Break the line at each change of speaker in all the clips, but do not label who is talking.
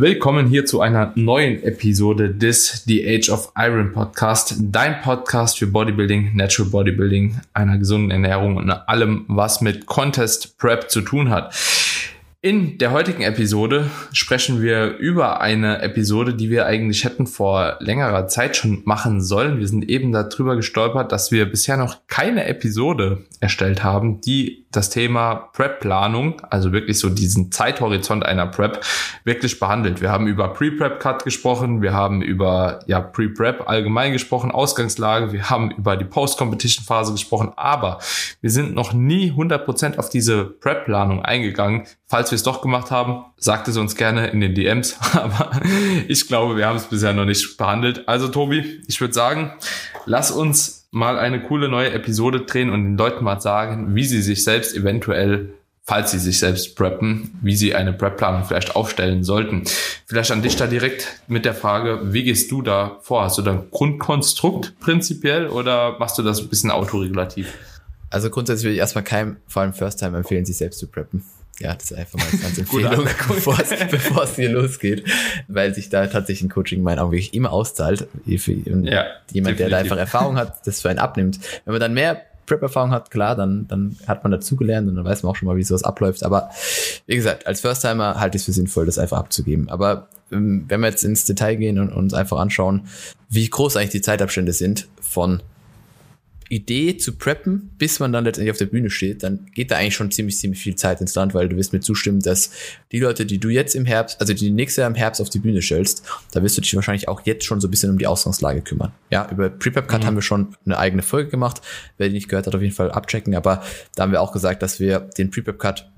Willkommen hier zu einer neuen Episode des The Age of Iron Podcast, dein Podcast für Bodybuilding, Natural Bodybuilding, einer gesunden Ernährung und allem, was mit Contest Prep zu tun hat. In der heutigen Episode sprechen wir über eine Episode, die wir eigentlich hätten vor längerer Zeit schon machen sollen. Wir sind eben darüber gestolpert, dass wir bisher noch keine Episode erstellt haben, die das Thema Prep-Planung, also wirklich so diesen Zeithorizont einer Prep, wirklich behandelt. Wir haben über Pre-Prep-Cut gesprochen, wir haben über ja, Pre-Prep allgemein gesprochen, Ausgangslage, wir haben über die Post-Competition-Phase gesprochen, aber wir sind noch nie 100% auf diese Prep-Planung eingegangen. Falls wir es doch gemacht haben, sagt es uns gerne in den DMs, aber ich glaube, wir haben es bisher noch nicht behandelt. Also Tobi, ich würde sagen, lass uns mal eine coole neue Episode drehen und den Leuten mal sagen, wie sie sich selbst eventuell, falls sie sich selbst preppen, wie sie eine Prep-Planung vielleicht aufstellen sollten. Vielleicht an dich da direkt mit der Frage, wie gehst du da vor? Hast du da ein Grundkonstrukt prinzipiell oder machst du das ein bisschen autoregulativ?
Also grundsätzlich will ich erstmal keinem, vor allem First Time, empfehlen, sich selbst zu preppen. Ja, das ist einfach mal ganz Empfehlung, bevor es, hier losgeht, weil sich da tatsächlich ein Coaching in meinen Augen wirklich immer auszahlt. Für ja, jemand, definitiv. der da einfach Erfahrung hat, das für einen abnimmt. Wenn man dann mehr Prep-Erfahrung hat, klar, dann, dann hat man dazugelernt und dann weiß man auch schon mal, wie sowas abläuft. Aber wie gesagt, als First-Timer halte ich es für sinnvoll, das einfach abzugeben. Aber ähm, wenn wir jetzt ins Detail gehen und uns einfach anschauen, wie groß eigentlich die Zeitabstände sind von Idee zu preppen, bis man dann letztendlich auf der Bühne steht, dann geht da eigentlich schon ziemlich, ziemlich viel Zeit ins Land, weil du wirst mir zustimmen, dass die Leute, die du jetzt im Herbst, also die nächste Jahr im Herbst auf die Bühne stellst, da wirst du dich wahrscheinlich auch jetzt schon so ein bisschen um die Ausgangslage kümmern. Ja, über Prepep Cut mhm. haben wir schon eine eigene Folge gemacht. Wer die nicht gehört hat, auf jeden Fall abchecken. Aber da haben wir auch gesagt, dass wir den Prepep Cut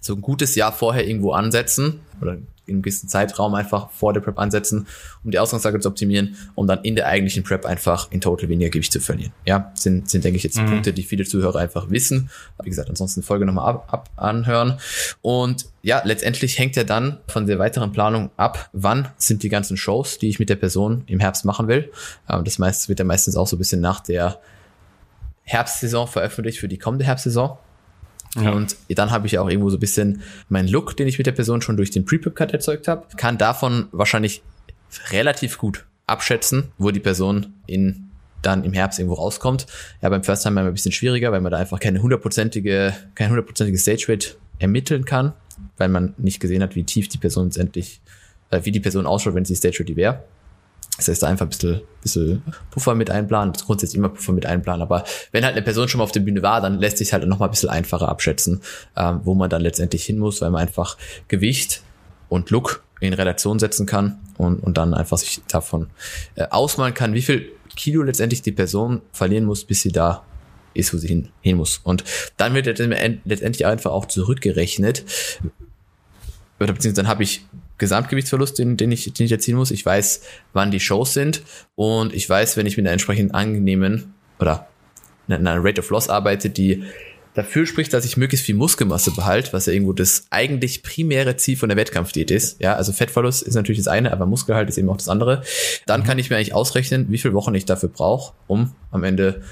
so ein gutes Jahr vorher irgendwo ansetzen oder in einem gewissen Zeitraum einfach vor der Prep ansetzen, um die Ausgangslage zu optimieren, um dann in der eigentlichen Prep einfach in total weniger Gewicht zu verlieren. Ja, sind, sind denke ich jetzt mhm. Punkte, die viele Zuhörer einfach wissen. Wie gesagt, ansonsten Folge nochmal ab, ab anhören. Und ja, letztendlich hängt ja dann von der weiteren Planung ab, wann sind die ganzen Shows, die ich mit der Person im Herbst machen will. Ähm, das meiste wird ja meistens auch so ein bisschen nach der Herbstsaison veröffentlicht für die kommende Herbstsaison. Ja. Und dann habe ich ja auch irgendwo so ein bisschen meinen Look, den ich mit der Person schon durch den Pre-Pip-Cut erzeugt habe, kann davon wahrscheinlich relativ gut abschätzen, wo die Person in dann im Herbst irgendwo rauskommt. Ja, beim First Time immer ein bisschen schwieriger, weil man da einfach keine hundertprozentige, kein hundertprozentige Stage Rate ermitteln kann, weil man nicht gesehen hat, wie tief die Person letztendlich, äh, wie die Person ausschaut, wenn sie Stage Ready wäre. Das heißt, einfach ein bisschen, bisschen Puffer mit einplanen, grundsätzlich immer Puffer mit einplanen. Aber wenn halt eine Person schon mal auf der Bühne war, dann lässt sich halt noch mal ein bisschen einfacher abschätzen, ähm, wo man dann letztendlich hin muss, weil man einfach Gewicht und Look in Relation setzen kann und, und dann einfach sich davon äh, ausmalen kann, wie viel Kilo letztendlich die Person verlieren muss, bis sie da ist, wo sie hin, hin muss. Und dann wird letztendlich einfach auch zurückgerechnet, oder beziehungsweise dann habe ich Gesamtgewichtsverlust, den, den, ich, den ich erzielen muss. Ich weiß, wann die Shows sind und ich weiß, wenn ich mit einer entsprechend angenehmen oder einer Rate of Loss arbeite, die dafür spricht, dass ich möglichst viel Muskelmasse behalte, was ja irgendwo das eigentlich primäre Ziel von der Wettkampfdiät ist. Ja, also Fettverlust ist natürlich das eine, aber Muskelhalt ist eben auch das andere. Dann mhm. kann ich mir eigentlich ausrechnen, wie viele Wochen ich dafür brauche, um am Ende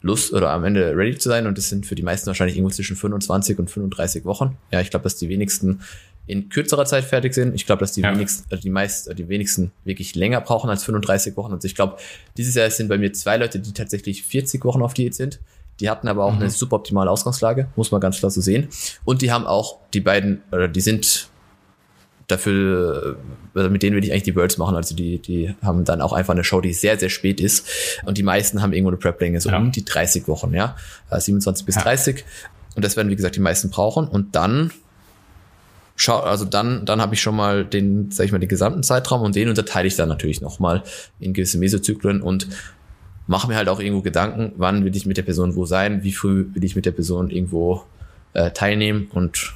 Lust oder am Ende ready zu sein. Und das sind für die meisten wahrscheinlich irgendwo zwischen 25 und 35 Wochen. Ja, ich glaube, dass die wenigsten in kürzerer Zeit fertig sind. Ich glaube, dass die ja. wenigsten, also die meist, die wenigsten wirklich länger brauchen als 35 Wochen. Und ich glaube, dieses Jahr sind bei mir zwei Leute, die tatsächlich 40 Wochen auf Diät sind. Die hatten aber auch mhm. eine suboptimale Ausgangslage, muss man ganz klar so sehen. Und die haben auch die beiden, oder die sind dafür, also mit denen will ich eigentlich die Worlds machen. Also die, die haben dann auch einfach eine Show, die sehr, sehr spät ist. Und die meisten haben irgendwo eine Prep-Länge, so ja. um die 30 Wochen, ja. 27 äh, bis ja. 30. Und das werden, wie gesagt, die meisten brauchen. Und dann schau, also dann, dann habe ich schon mal den, sag ich mal, den gesamten Zeitraum und den unterteile ich dann natürlich nochmal in gewisse Mesozyklen und mache mir halt auch irgendwo Gedanken, wann will ich mit der Person wo sein, wie früh will ich mit der Person irgendwo äh, teilnehmen und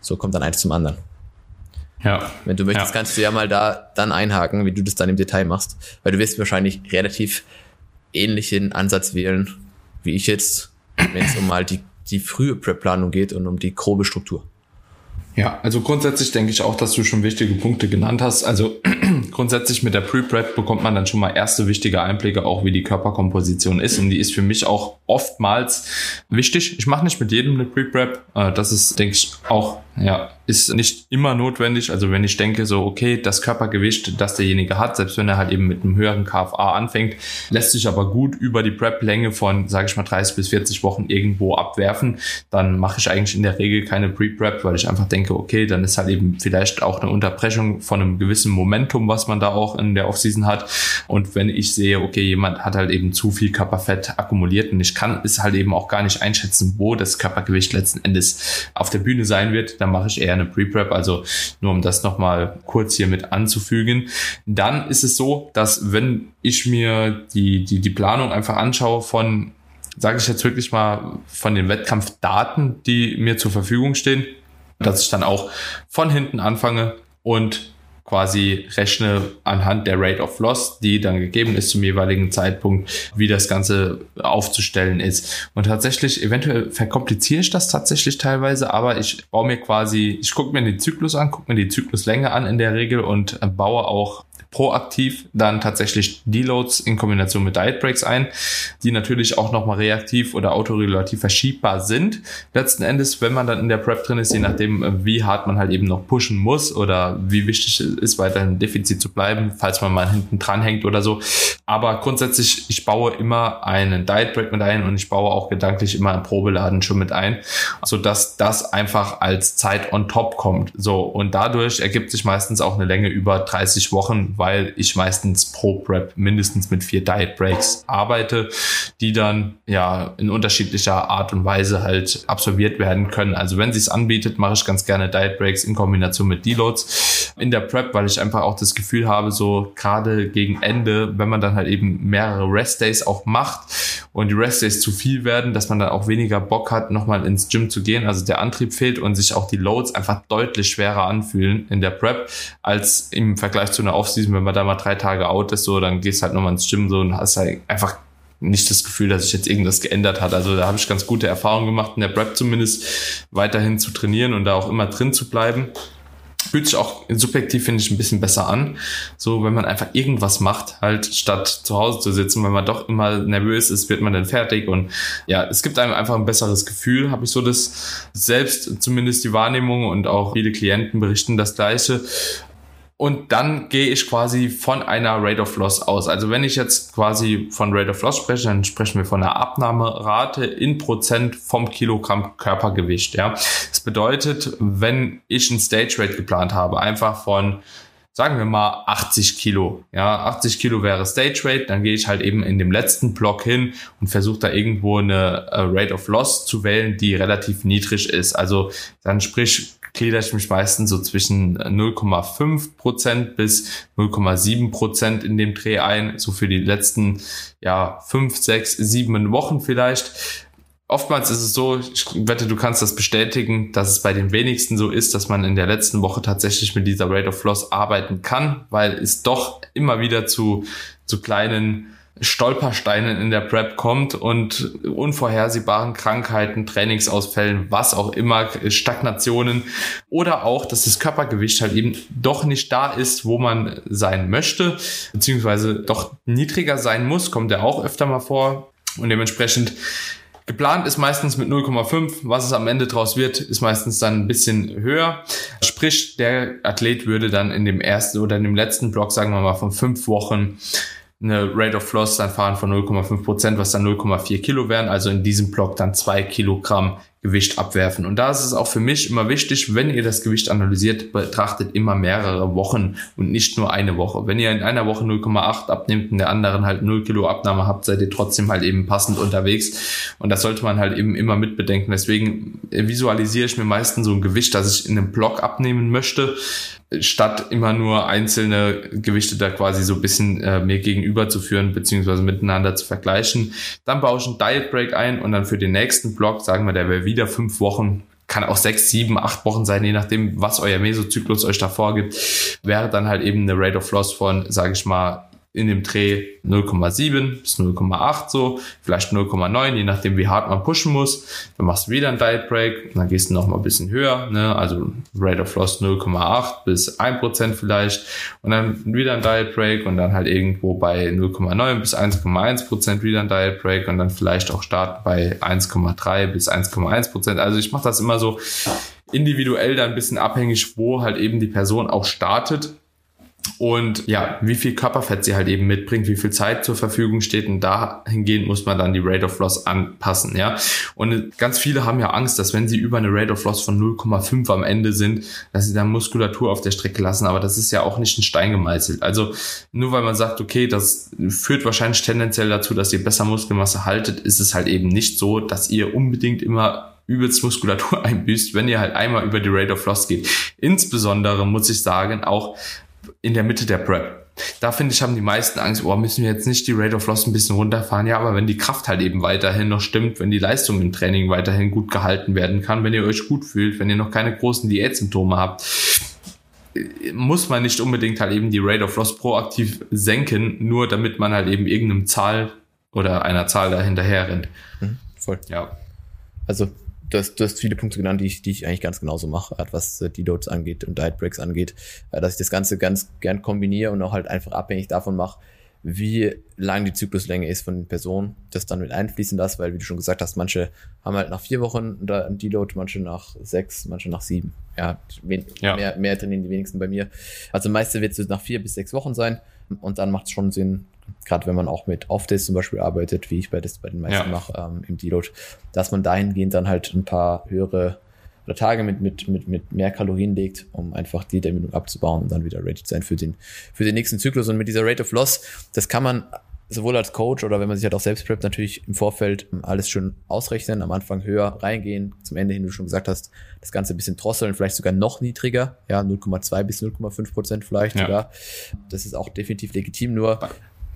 so kommt dann eins zum anderen. Ja. Wenn du möchtest, ja. kannst du ja mal da dann einhaken, wie du das dann im Detail machst, weil du wirst wahrscheinlich relativ ähnlichen Ansatz wählen, wie ich jetzt, wenn es um mal die, die frühe Prep-Planung geht und um die grobe Struktur.
Ja, also grundsätzlich denke ich auch, dass du schon wichtige Punkte genannt hast. Also grundsätzlich mit der Pre-Prep bekommt man dann schon mal erste wichtige Einblicke, auch wie die Körperkomposition ist. Und die ist für mich auch oftmals wichtig. Ich mache nicht mit jedem eine Pre-Prep. Äh, das ist, denke ich, auch ja, ist nicht immer notwendig. Also wenn ich denke so, okay, das Körpergewicht, das derjenige hat, selbst wenn er halt eben mit einem höheren KFA anfängt, lässt sich aber gut über die Prep-Länge von, sage ich mal, 30 bis 40 Wochen irgendwo abwerfen, dann mache ich eigentlich in der Regel keine Pre-Prep, weil ich einfach denke, okay, dann ist halt eben vielleicht auch eine Unterbrechung von einem gewissen Momentum, was man da auch in der Offseason hat. Und wenn ich sehe, okay, jemand hat halt eben zu viel Körperfett akkumuliert und ich kann es halt eben auch gar nicht einschätzen, wo das Körpergewicht letzten Endes auf der Bühne sein wird, dann mache ich eher eine Pre-Prep, also nur um das nochmal kurz hier mit anzufügen. Dann ist es so, dass wenn ich mir die, die, die Planung einfach anschaue von, sage ich jetzt wirklich mal, von den Wettkampfdaten, die mir zur Verfügung stehen, dass ich dann auch von hinten anfange und quasi rechne anhand der Rate of Loss, die dann gegeben ist zum jeweiligen Zeitpunkt, wie das Ganze aufzustellen ist. Und tatsächlich, eventuell verkompliziere ich das tatsächlich teilweise, aber ich baue mir quasi, ich gucke mir den Zyklus an, gucke mir die Zykluslänge an in der Regel und baue auch proaktiv dann tatsächlich Deloads in Kombination mit Diet Breaks ein, die natürlich auch nochmal reaktiv oder autoregulativ verschiebbar sind. Letzten Endes, wenn man dann in der Prep drin ist, je nachdem, äh, wie hart man halt eben noch pushen muss oder wie wichtig es ist, weiterhin Defizit zu bleiben, falls man mal hinten dran hängt oder so. Aber grundsätzlich, ich baue immer einen Diet Break mit ein und ich baue auch gedanklich immer einen Probeladen schon mit ein, so dass das einfach als Zeit on top kommt. So. Und dadurch ergibt sich meistens auch eine Länge über 30 Wochen, weil ich meistens pro Prep mindestens mit vier Diet Breaks arbeite, die dann ja in unterschiedlicher Art und Weise halt absolviert werden können. Also wenn sie es anbietet, mache ich ganz gerne Diet Breaks in Kombination mit Deloads in der Prep, weil ich einfach auch das Gefühl habe, so gerade gegen Ende, wenn man dann halt eben mehrere Rest Days auch macht und die Rest Days zu viel werden, dass man dann auch weniger Bock hat, nochmal ins Gym zu gehen. Also der Antrieb fehlt und sich auch die Loads einfach deutlich schwerer anfühlen in der Prep als im Vergleich zu einer Offseason, wenn man da mal drei Tage out ist, so, dann gehst halt nochmal ins Gym so und hast halt einfach nicht das Gefühl, dass sich jetzt irgendwas geändert hat. Also da habe ich ganz gute Erfahrungen gemacht, in der Prep zumindest weiterhin zu trainieren und da auch immer drin zu bleiben fühlt sich auch subjektiv, finde ich, ein bisschen besser an. So, wenn man einfach irgendwas macht, halt statt zu Hause zu sitzen, wenn man doch immer nervös ist, wird man dann fertig. Und ja, es gibt einem einfach ein besseres Gefühl, habe ich so das selbst zumindest die Wahrnehmung und auch viele Klienten berichten das Gleiche. Und dann gehe ich quasi von einer Rate of Loss aus. Also wenn ich jetzt quasi von Rate of Loss spreche, dann sprechen wir von einer Abnahmerate in Prozent vom Kilogramm Körpergewicht. Ja, das bedeutet, wenn ich ein Stage Rate geplant habe, einfach von sagen wir mal 80 Kilo. Ja, 80 Kilo wäre Stage Rate, dann gehe ich halt eben in dem letzten Block hin und versuche da irgendwo eine äh, Rate of Loss zu wählen, die relativ niedrig ist. Also dann sprich glieder ich mich meistens so zwischen 0,5 Prozent bis 0,7 Prozent in dem Dreh ein, so für die letzten ja fünf, sechs, sieben Wochen vielleicht. Oftmals ist es so, ich wette, du kannst das bestätigen, dass es bei den wenigsten so ist, dass man in der letzten Woche tatsächlich mit dieser Rate of Loss arbeiten kann, weil es doch immer wieder zu, zu kleinen Stolpersteinen in der Prep kommt und unvorhersehbaren Krankheiten, Trainingsausfällen, was auch immer, Stagnationen oder auch, dass das Körpergewicht halt eben doch nicht da ist, wo man sein möchte, beziehungsweise doch niedriger sein muss, kommt ja auch öfter mal vor und dementsprechend Geplant ist meistens mit 0,5. Was es am Ende draus wird, ist meistens dann ein bisschen höher. Sprich, der Athlet würde dann in dem ersten oder in dem letzten Block, sagen wir mal, von fünf Wochen eine Rate of Loss dann fahren von 0,5 Prozent, was dann 0,4 Kilo wären. Also in diesem Block dann zwei Kilogramm Gewicht abwerfen. Und da ist es auch für mich immer wichtig, wenn ihr das Gewicht analysiert, betrachtet immer mehrere Wochen und nicht nur eine Woche. Wenn ihr in einer Woche 0,8 abnimmt und der anderen halt 0 Kilo Abnahme habt, seid ihr trotzdem halt eben passend unterwegs. Und das sollte man halt eben immer mitbedenken. Deswegen visualisiere ich mir meistens so ein Gewicht, das ich in einem Block abnehmen möchte, statt immer nur einzelne Gewichte da quasi so ein bisschen äh, mir gegenüber zu führen, beziehungsweise miteinander zu vergleichen. Dann baue ich einen Diet Break ein und dann für den nächsten Block, sagen wir, der wäre wieder fünf Wochen, kann auch sechs, sieben, acht Wochen sein, je nachdem, was euer Mesozyklus euch da vorgibt, wäre dann halt eben eine Rate of Loss von, sage ich mal, in dem Dreh 0,7 bis 0,8 so, vielleicht 0,9, je nachdem wie hart man pushen muss. Dann machst du wieder einen Diet Break, dann gehst du noch mal ein bisschen höher, ne? also Rate of Loss 0,8 bis 1% vielleicht und dann wieder ein Diet Break und dann halt irgendwo bei 0,9 bis 1,1% wieder ein Diet Break und dann vielleicht auch starten bei 1,3 bis 1,1%. Also ich mache das immer so individuell dann ein bisschen abhängig, wo halt eben die Person auch startet und ja, wie viel Körperfett sie halt eben mitbringt, wie viel Zeit zur Verfügung steht und dahingehend muss man dann die Rate of Loss anpassen, ja. Und ganz viele haben ja Angst, dass wenn sie über eine Rate of Loss von 0,5 am Ende sind, dass sie dann Muskulatur auf der Strecke lassen, aber das ist ja auch nicht ein Stein gemeißelt. Also nur weil man sagt, okay, das führt wahrscheinlich tendenziell dazu, dass ihr besser Muskelmasse haltet, ist es halt eben nicht so, dass ihr unbedingt immer übelst Muskulatur einbüßt, wenn ihr halt einmal über die Rate of Loss geht. Insbesondere muss ich sagen, auch in der Mitte der Prep. Da finde ich, haben die meisten Angst, oh, müssen wir jetzt nicht die Rate of Loss ein bisschen runterfahren. Ja, aber wenn die Kraft halt eben weiterhin noch stimmt, wenn die Leistung im Training weiterhin gut gehalten werden kann, wenn ihr euch gut fühlt, wenn ihr noch keine großen Diätsymptome habt, muss man nicht unbedingt halt eben die Rate of Loss proaktiv senken, nur damit man halt eben irgendeinem Zahl oder einer Zahl dahinterher rennt.
Mhm, voll. Ja. Also du hast, du hast viele Punkte genannt, die ich, die ich eigentlich ganz genauso mache, was äh, die Loads angeht und Diet Breaks angeht, äh, dass ich das Ganze ganz gern kombiniere und auch halt einfach abhängig davon mache, wie lang die Zykluslänge ist von den Personen, das dann mit einfließen lässt, weil wie du schon gesagt hast, manche haben halt nach vier Wochen ein Deload, manche nach sechs, manche nach sieben. Ja, ja. Mehr, mehr trainieren die wenigsten bei mir. Also meiste wird es nach vier bis sechs Wochen sein und dann macht es schon Sinn, gerade wenn man auch mit Off-Days zum Beispiel arbeitet, wie ich bei, das bei den meisten ja. mache ähm, im Deload, dass man dahingehend dann halt ein paar höhere oder Tage mit, mit, mit, mit mehr Kalorien legt, um einfach die Dämmung abzubauen und dann wieder ready zu sein für den, für den nächsten Zyklus. Und mit dieser Rate of Loss, das kann man sowohl als Coach oder wenn man sich halt auch selbst preppt, natürlich im Vorfeld alles schön ausrechnen, am Anfang höher reingehen, zum Ende hin, wie du schon gesagt hast, das Ganze ein bisschen drosseln, vielleicht sogar noch niedriger, ja, 0,2 bis 0,5 Prozent vielleicht ja. sogar. Das ist auch definitiv legitim, nur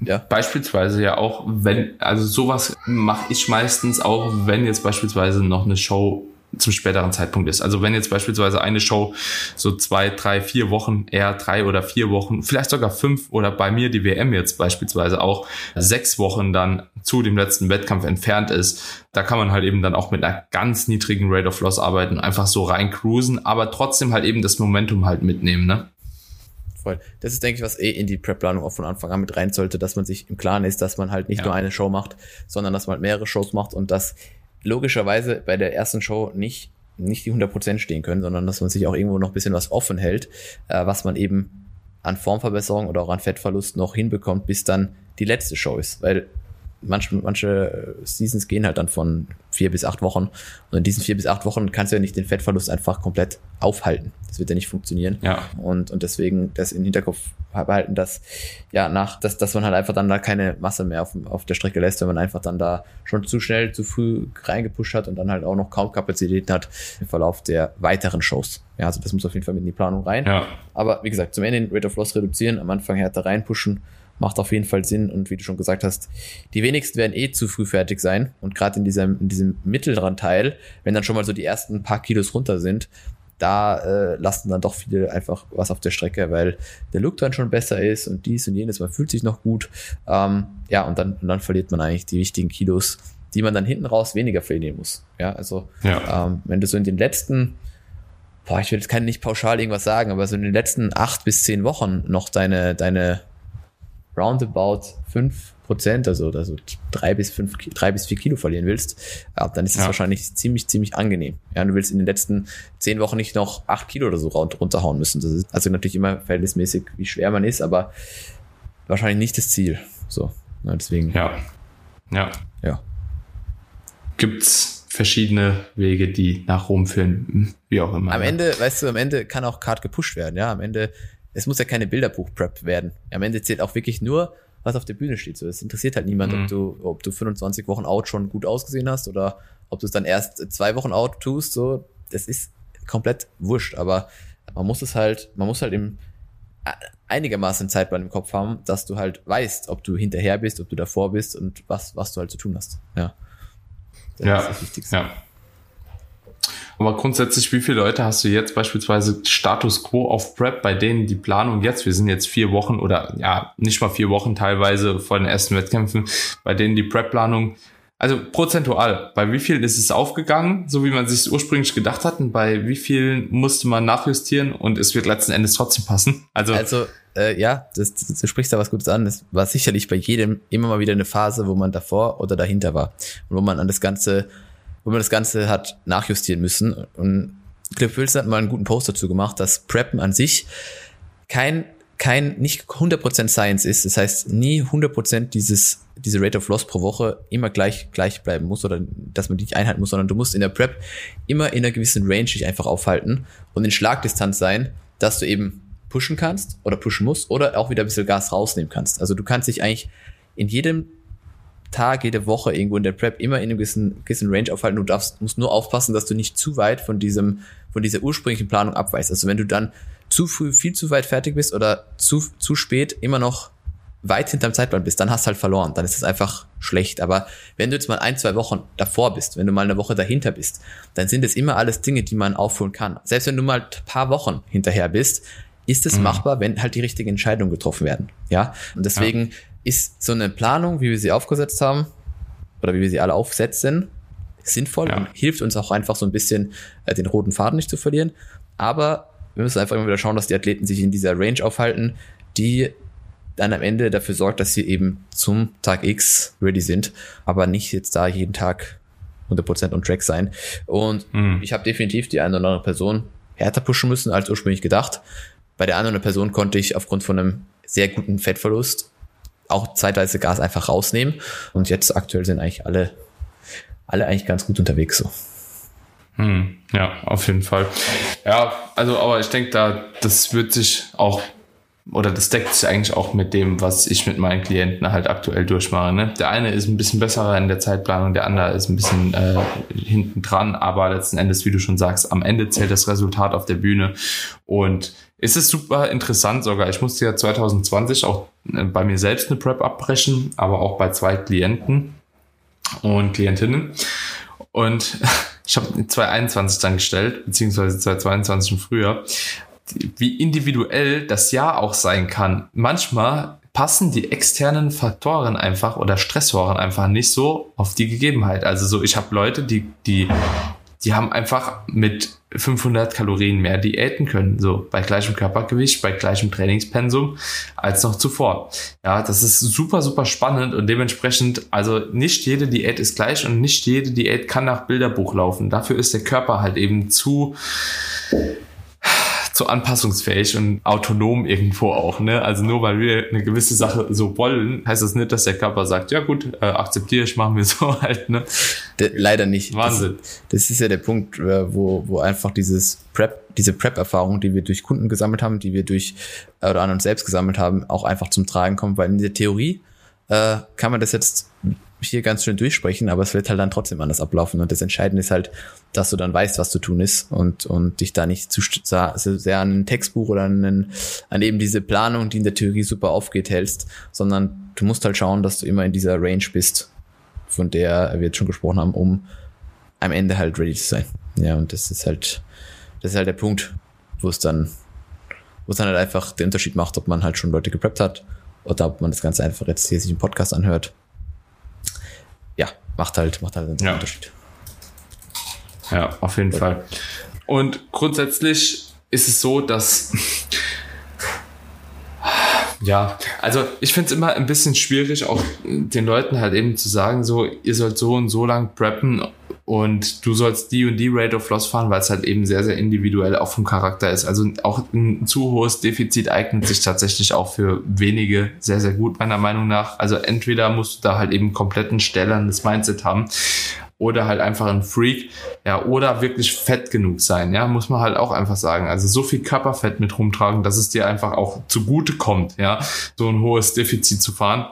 ja. Beispielsweise ja auch, wenn, also sowas mache ich meistens auch, wenn jetzt beispielsweise noch eine Show zum späteren Zeitpunkt ist. Also wenn jetzt beispielsweise eine Show so zwei, drei, vier Wochen, eher drei oder vier Wochen, vielleicht sogar fünf oder bei mir die WM jetzt beispielsweise auch sechs Wochen dann zu dem letzten Wettkampf entfernt ist, da kann man halt eben dann auch mit einer ganz niedrigen Rate of Loss arbeiten, einfach so rein cruisen, aber trotzdem halt eben das Momentum halt mitnehmen, ne?
Voll. Das ist, denke ich, was eh in die Prep-Planung auch von Anfang an mit rein sollte, dass man sich im Klaren ist, dass man halt nicht ja. nur eine Show macht, sondern dass man halt mehrere Shows macht und dass logischerweise bei der ersten Show nicht, nicht die 100% stehen können, sondern dass man sich auch irgendwo noch ein bisschen was offen hält, äh, was man eben an Formverbesserung oder auch an Fettverlust noch hinbekommt, bis dann die letzte Show ist. Weil manche, manche Seasons gehen halt dann von vier bis acht Wochen. Und in diesen vier bis acht Wochen kannst du ja nicht den Fettverlust einfach komplett aufhalten. Das wird ja nicht funktionieren.
Ja.
Und, und deswegen das in den Hinterkopf behalten, dass, ja, nach, dass, dass man halt einfach dann da keine Masse mehr auf, auf der Strecke lässt, wenn man einfach dann da schon zu schnell, zu früh reingepusht hat und dann halt auch noch kaum Kapazitäten hat im Verlauf der weiteren Shows. Ja, also das muss auf jeden Fall mit in die Planung rein.
Ja.
Aber wie gesagt, zum Ende den Rate of Loss reduzieren, am Anfang härter reinpushen macht auf jeden Fall Sinn. Und wie du schon gesagt hast, die wenigsten werden eh zu früh fertig sein. Und gerade in diesem, in diesem mittleren Teil, wenn dann schon mal so die ersten paar Kilos runter sind, da äh, lassen dann doch viele einfach was auf der Strecke, weil der Look dann schon besser ist und dies und jenes, man fühlt sich noch gut. Ähm, ja, und dann, und dann verliert man eigentlich die wichtigen Kilos, die man dann hinten raus weniger verlieren muss. Ja, also ja. Ähm, wenn du so in den letzten, boah, ich will jetzt kann nicht pauschal irgendwas sagen, aber so in den letzten acht bis zehn Wochen noch deine, deine roundabout fünf Prozent, also, also drei bis fünf, drei bis vier Kilo verlieren willst, dann ist es ja. wahrscheinlich ziemlich, ziemlich angenehm. Ja, du willst in den letzten zehn Wochen nicht noch acht Kilo oder so runterhauen müssen. Das ist also natürlich immer verhältnismäßig, wie schwer man ist, aber wahrscheinlich nicht das Ziel. So, ja, deswegen.
Ja. Ja.
Ja.
Gibt's verschiedene Wege, die nach Rom führen, wie auch immer.
Am Ende, weißt du, am Ende kann auch Card gepusht werden, ja. Am Ende es muss ja keine Bilderbuch-Prep werden. Am Ende zählt auch wirklich nur, was auf der Bühne steht. So, es interessiert halt niemand, mhm. ob du, ob du 25 Wochen out schon gut ausgesehen hast oder ob du es dann erst zwei Wochen out tust. So, das ist komplett wurscht. Aber man muss es halt, man muss halt im einigermaßen Zeitplan im Kopf haben, dass du halt weißt, ob du hinterher bist, ob du davor bist und was, was du halt zu tun hast. Ja.
Das ja. ist das Wichtigste. Ja. Aber grundsätzlich, wie viele Leute hast du jetzt beispielsweise Status Quo auf Prep, bei denen die Planung jetzt, wir sind jetzt vier Wochen oder ja, nicht mal vier Wochen teilweise vor den ersten Wettkämpfen, bei denen die Prep-Planung also prozentual, bei wie vielen ist es aufgegangen, so wie man sich ursprünglich gedacht hat, und bei wie vielen musste man nachjustieren und es wird letzten Endes trotzdem passen?
Also, also äh, ja, das, das, du sprichst da was Gutes an. Es war sicherlich bei jedem immer mal wieder eine Phase, wo man davor oder dahinter war und wo man an das Ganze, wo man das Ganze hat nachjustieren müssen. Und Cliff Wilson hat mal einen guten Post dazu gemacht, dass Preppen an sich kein kein, nicht 100% Science ist. Das heißt, nie 100% dieses, diese Rate of Loss pro Woche immer gleich, gleich bleiben muss oder dass man die nicht einhalten muss, sondern du musst in der Prep immer in einer gewissen Range dich einfach aufhalten und in Schlagdistanz sein, dass du eben pushen kannst oder pushen musst oder auch wieder ein bisschen Gas rausnehmen kannst. Also du kannst dich eigentlich in jedem Tag, jede Woche irgendwo in der Prep immer in einem gewissen, gewissen Range aufhalten. Du darfst, musst nur aufpassen, dass du nicht zu weit von diesem, von dieser ursprünglichen Planung abweichst. Also wenn du dann zu früh, viel zu weit fertig bist oder zu, zu spät immer noch weit hinterm Zeitplan bist, dann hast du halt verloren. Dann ist es einfach schlecht. Aber wenn du jetzt mal ein, zwei Wochen davor bist, wenn du mal eine Woche dahinter bist, dann sind es immer alles Dinge, die man aufholen kann. Selbst wenn du mal ein paar Wochen hinterher bist, ist es mhm. machbar, wenn halt die richtigen Entscheidungen getroffen werden. Ja. Und deswegen ja. Ist so eine Planung, wie wir sie aufgesetzt haben, oder wie wir sie alle aufsetzen, sinnvoll ja. und hilft uns auch einfach so ein bisschen äh, den roten Faden nicht zu verlieren. Aber wir müssen einfach immer wieder schauen, dass die Athleten sich in dieser Range aufhalten, die dann am Ende dafür sorgt, dass sie eben zum Tag X ready sind, aber nicht jetzt da jeden Tag 100% on track sein. Und mhm. ich habe definitiv die eine oder andere Person härter pushen müssen als ursprünglich gedacht. Bei der anderen Person konnte ich aufgrund von einem sehr guten Fettverlust auch zeitweise Gas einfach rausnehmen. Und jetzt aktuell sind eigentlich alle, alle eigentlich ganz gut unterwegs so.
Hm, ja, auf jeden Fall. Ja, also, aber ich denke, da, das wird sich auch, oder das deckt sich eigentlich auch mit dem, was ich mit meinen Klienten halt aktuell durchmache. Ne? Der eine ist ein bisschen besser in der Zeitplanung, der andere ist ein bisschen äh, hinten dran, aber letzten Endes, wie du schon sagst, am Ende zählt das Resultat auf der Bühne. Und es ist super interessant sogar. Ich musste ja 2020 auch äh, bei mir selbst eine Prep abbrechen, aber auch bei zwei Klienten und Klientinnen. Und ich habe 2021 dann gestellt, beziehungsweise 2022 im Frühjahr, wie individuell das Jahr auch sein kann. Manchmal passen die externen Faktoren einfach oder Stressoren einfach nicht so auf die Gegebenheit. Also so, ich habe Leute, die, die die haben einfach mit 500 Kalorien mehr diäten können, so bei gleichem Körpergewicht, bei gleichem Trainingspensum als noch zuvor. Ja, das ist super, super spannend und dementsprechend, also nicht jede Diät ist gleich und nicht jede Diät kann nach Bilderbuch laufen. Dafür ist der Körper halt eben zu so anpassungsfähig und autonom irgendwo auch. Ne? Also nur weil wir eine gewisse Sache so wollen, heißt das nicht, dass der Körper sagt, ja gut, äh, akzeptiere ich, machen wir so halt. Ne?
De leider nicht.
Wahnsinn.
Das, das, ist ja der Punkt, äh, wo, wo einfach dieses Prep, diese Prep-Erfahrung, die wir durch Kunden gesammelt haben, die wir durch oder an uns selbst gesammelt haben, auch einfach zum Tragen kommt, weil in der Theorie äh, kann man das jetzt hier ganz schön durchsprechen, aber es wird halt dann trotzdem anders ablaufen. Und das Entscheidende ist halt, dass du dann weißt, was zu tun ist und, und dich da nicht zu sehr an ein Textbuch oder an, an eben diese Planung, die in der Theorie super aufgeht, hältst, sondern du musst halt schauen, dass du immer in dieser Range bist, von der wir jetzt schon gesprochen haben, um am Ende halt ready zu sein. Ja, und das ist halt, das ist halt der Punkt, wo es dann, wo es dann halt einfach den Unterschied macht, ob man halt schon Leute gepreppt hat oder ob man das Ganze einfach jetzt hier sich im Podcast anhört macht halt, macht halt einen ja. Unterschied.
Ja, auf jeden ja. Fall. Und grundsätzlich ist es so, dass ja, also ich finde es immer ein bisschen schwierig, auch den Leuten halt eben zu sagen, so, ihr sollt so und so lang preppen und du sollst die und die Rate of Loss fahren, weil es halt eben sehr, sehr individuell auch vom Charakter ist. Also auch ein zu hohes Defizit eignet sich tatsächlich auch für wenige sehr, sehr gut, meiner Meinung nach. Also entweder musst du da halt eben komplett ein stellerndes Mindset haben oder halt einfach ein Freak, ja, oder wirklich fett genug sein, ja, muss man halt auch einfach sagen. Also so viel Körperfett mit rumtragen, dass es dir einfach auch zugute kommt, ja, so ein hohes Defizit zu fahren.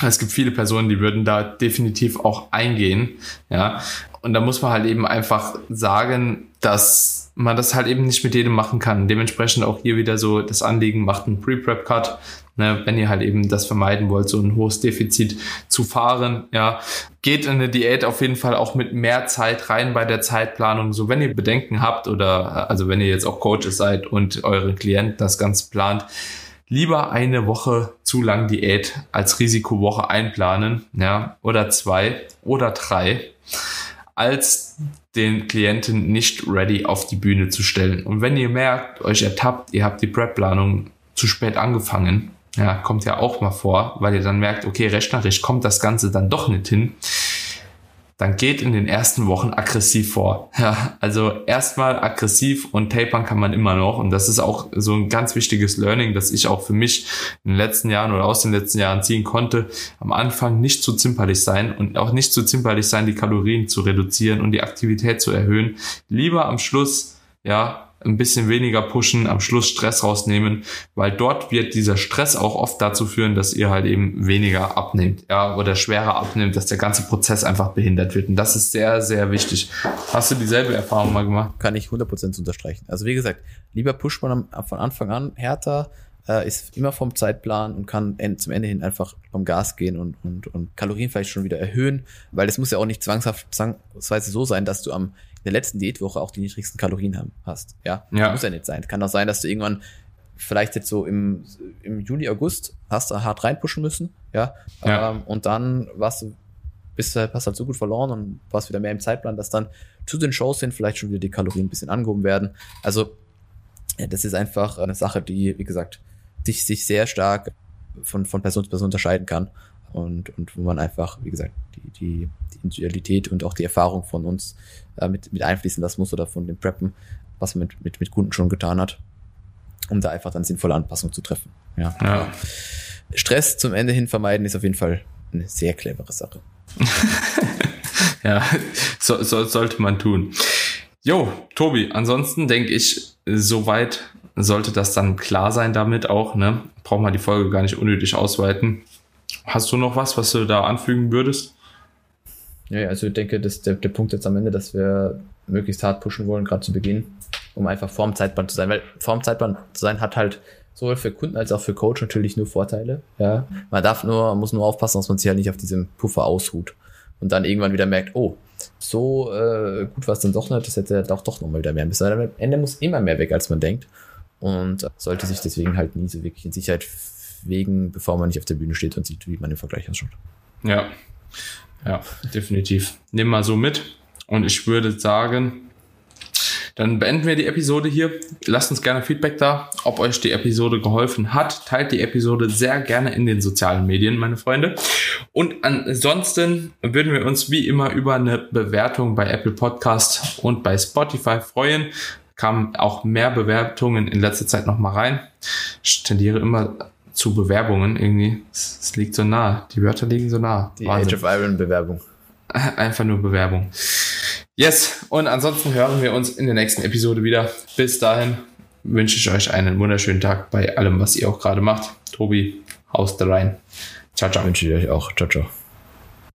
Es gibt viele Personen, die würden da definitiv auch eingehen, ja. Und da muss man halt eben einfach sagen, dass man das halt eben nicht mit jedem machen kann. Dementsprechend auch hier wieder so das Anliegen, macht einen Pre-Prep-Cut, ne, wenn ihr halt eben das vermeiden wollt, so ein hohes Defizit zu fahren, ja. Geht in eine Diät auf jeden Fall auch mit mehr Zeit rein bei der Zeitplanung. So, wenn ihr Bedenken habt oder, also wenn ihr jetzt auch Coaches seid und eure Klienten das Ganze plant, lieber eine Woche zu lang Diät als Risikowoche einplanen, ja, oder zwei oder drei, als den Klienten nicht ready auf die Bühne zu stellen. Und wenn ihr merkt, euch ertappt, ihr habt die Prep-Planung zu spät angefangen, ja, kommt ja auch mal vor, weil ihr dann merkt, okay, rechnerisch kommt das Ganze dann doch nicht hin, dann geht in den ersten Wochen aggressiv vor. Ja, also erstmal aggressiv und tapern kann man immer noch. Und das ist auch so ein ganz wichtiges Learning, das ich auch für mich in den letzten Jahren oder aus den letzten Jahren ziehen konnte. Am Anfang nicht zu zimperlich sein und auch nicht zu zimperlich sein, die Kalorien zu reduzieren und die Aktivität zu erhöhen. Lieber am Schluss, ja, ein bisschen weniger pushen, am Schluss Stress rausnehmen, weil dort wird dieser Stress auch oft dazu führen, dass ihr halt eben weniger abnehmt, ja, oder schwerer abnimmt, dass der ganze Prozess einfach behindert wird. Und das ist sehr, sehr wichtig. Hast du dieselbe Erfahrung mal gemacht?
Kann ich 100% unterstreichen. Also wie gesagt, lieber pusht man von Anfang an härter, äh, ist immer vom Zeitplan und kann zum Ende hin einfach vom Gas gehen und, und, und Kalorien vielleicht schon wieder erhöhen, weil es muss ja auch nicht zwangshaft, zwangsweise so sein, dass du am in der letzten Diätwoche auch die niedrigsten Kalorien haben, hast. Ja, ja. Das muss ja nicht sein. Kann auch sein, dass du irgendwann vielleicht jetzt so im, im Juli, August hast du hart reinpushen müssen, ja, ja. Ähm, und dann warst du, bist du, hast halt so gut verloren und warst wieder mehr im Zeitplan, dass dann zu den Shows hin vielleicht schon wieder die Kalorien ein bisschen angehoben werden. Also, ja, das ist einfach eine Sache, die, wie gesagt, sich, sich sehr stark von, von Person zu Person unterscheiden kann und, und wo man einfach, wie gesagt, die, die, die Individualität und auch die Erfahrung von uns äh, mit, mit einfließen lassen muss oder von dem Preppen, was man mit, mit, mit Kunden schon getan hat, um da einfach dann sinnvolle Anpassungen zu treffen. Ja. ja. Stress zum Ende hin vermeiden ist auf jeden Fall eine sehr clevere Sache.
ja, so, so, sollte man tun. Jo, Tobi, ansonsten denke ich, soweit sollte das dann klar sein damit auch, ne? Braucht man die Folge gar nicht unnötig ausweiten. Hast du noch was, was du da anfügen würdest?
Ja, also ich denke, dass der, der Punkt jetzt am Ende, dass wir möglichst hart pushen wollen, gerade zu Beginn, um einfach vorm Zeitplan zu sein. Weil vorm Zeitplan zu sein hat halt sowohl für Kunden als auch für Coach natürlich nur Vorteile. Ja, man darf nur, muss nur aufpassen, dass man sich halt nicht auf diesem Puffer ausruht und dann irgendwann wieder merkt, oh, so äh, gut war es dann doch nicht, das hätte auch doch nochmal wieder mehr müssen. Am Ende muss immer mehr weg, als man denkt und sollte sich deswegen halt nie so wirklich in Sicherheit wegen, bevor man nicht auf der Bühne steht und sieht, wie man im Vergleich ausschaut.
Ja, ja, definitiv. Nimm mal so mit. Und ich würde sagen, dann beenden wir die Episode hier. Lasst uns gerne Feedback da, ob euch die Episode geholfen hat. Teilt die Episode sehr gerne in den sozialen Medien, meine Freunde. Und ansonsten würden wir uns wie immer über eine Bewertung bei Apple Podcast und bei Spotify freuen. Kamen auch mehr Bewertungen in letzter Zeit nochmal rein. Ich tendiere immer zu Bewerbungen irgendwie. Es, liegt so nah. Die Wörter liegen so nah.
Die Wahnsinn. Age of Iron Bewerbung.
Einfach nur Bewerbung. Yes. Und ansonsten hören wir uns in der nächsten Episode wieder. Bis dahin wünsche ich euch einen wunderschönen Tag bei allem, was ihr auch gerade macht. Tobi, haust rein.
Ciao, ciao. Wünsche ich euch auch. Ciao, ciao.